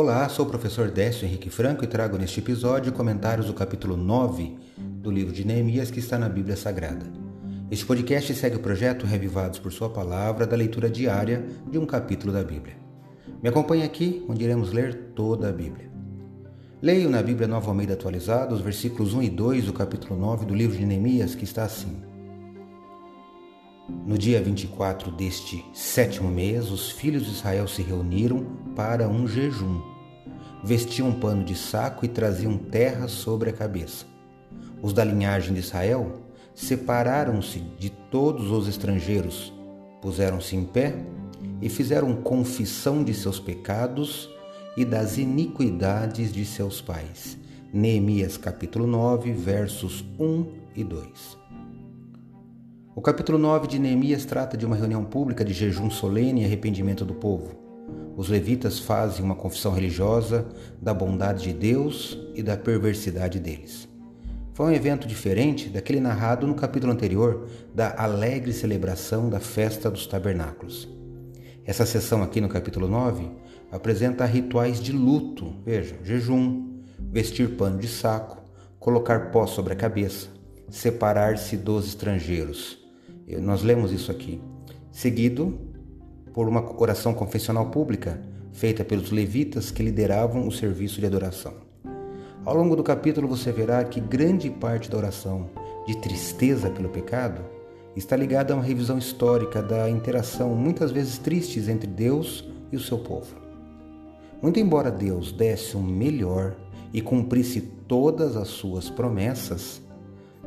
Olá, sou o professor Décio Henrique Franco e trago neste episódio comentários do capítulo 9 do livro de Neemias que está na Bíblia Sagrada. Este podcast segue o projeto Revivados por Sua Palavra da leitura diária de um capítulo da Bíblia. Me acompanhe aqui, onde iremos ler toda a Bíblia. Leio na Bíblia Nova Almeida atualizada os versículos 1 e 2 do capítulo 9 do livro de Neemias, que está assim. No dia 24 deste sétimo mês, os filhos de Israel se reuniram para um jejum. Vestiam um pano de saco e traziam terra sobre a cabeça. Os da linhagem de Israel separaram-se de todos os estrangeiros, puseram-se em pé e fizeram confissão de seus pecados e das iniquidades de seus pais. Neemias capítulo 9, versos 1 e 2. O capítulo 9 de Neemias trata de uma reunião pública de jejum solene e arrependimento do povo. Os levitas fazem uma confissão religiosa da bondade de Deus e da perversidade deles. Foi um evento diferente daquele narrado no capítulo anterior da alegre celebração da festa dos tabernáculos. Essa sessão aqui no capítulo 9 apresenta rituais de luto, veja, jejum, vestir pano de saco, colocar pó sobre a cabeça, separar-se dos estrangeiros. Nós lemos isso aqui. Seguido por uma oração confessional pública feita pelos levitas que lideravam o serviço de adoração. Ao longo do capítulo você verá que grande parte da oração de tristeza pelo pecado está ligada a uma revisão histórica da interação, muitas vezes tristes, entre Deus e o seu povo. Muito embora Deus desse o melhor e cumprisse todas as suas promessas,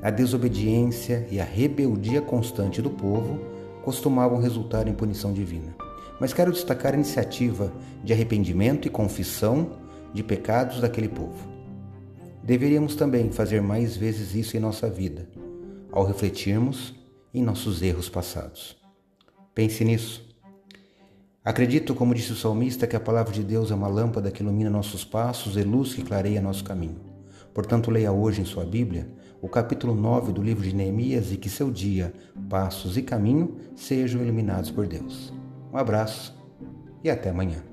a desobediência e a rebeldia constante do povo costumavam resultar em punição divina. Mas quero destacar a iniciativa de arrependimento e confissão de pecados daquele povo. Deveríamos também fazer mais vezes isso em nossa vida, ao refletirmos em nossos erros passados. Pense nisso. Acredito, como disse o salmista, que a palavra de Deus é uma lâmpada que ilumina nossos passos e luz que clareia nosso caminho. Portanto, leia hoje em sua Bíblia o capítulo 9 do livro de Neemias e que seu dia, passos e caminho sejam iluminados por Deus. Um abraço e até amanhã.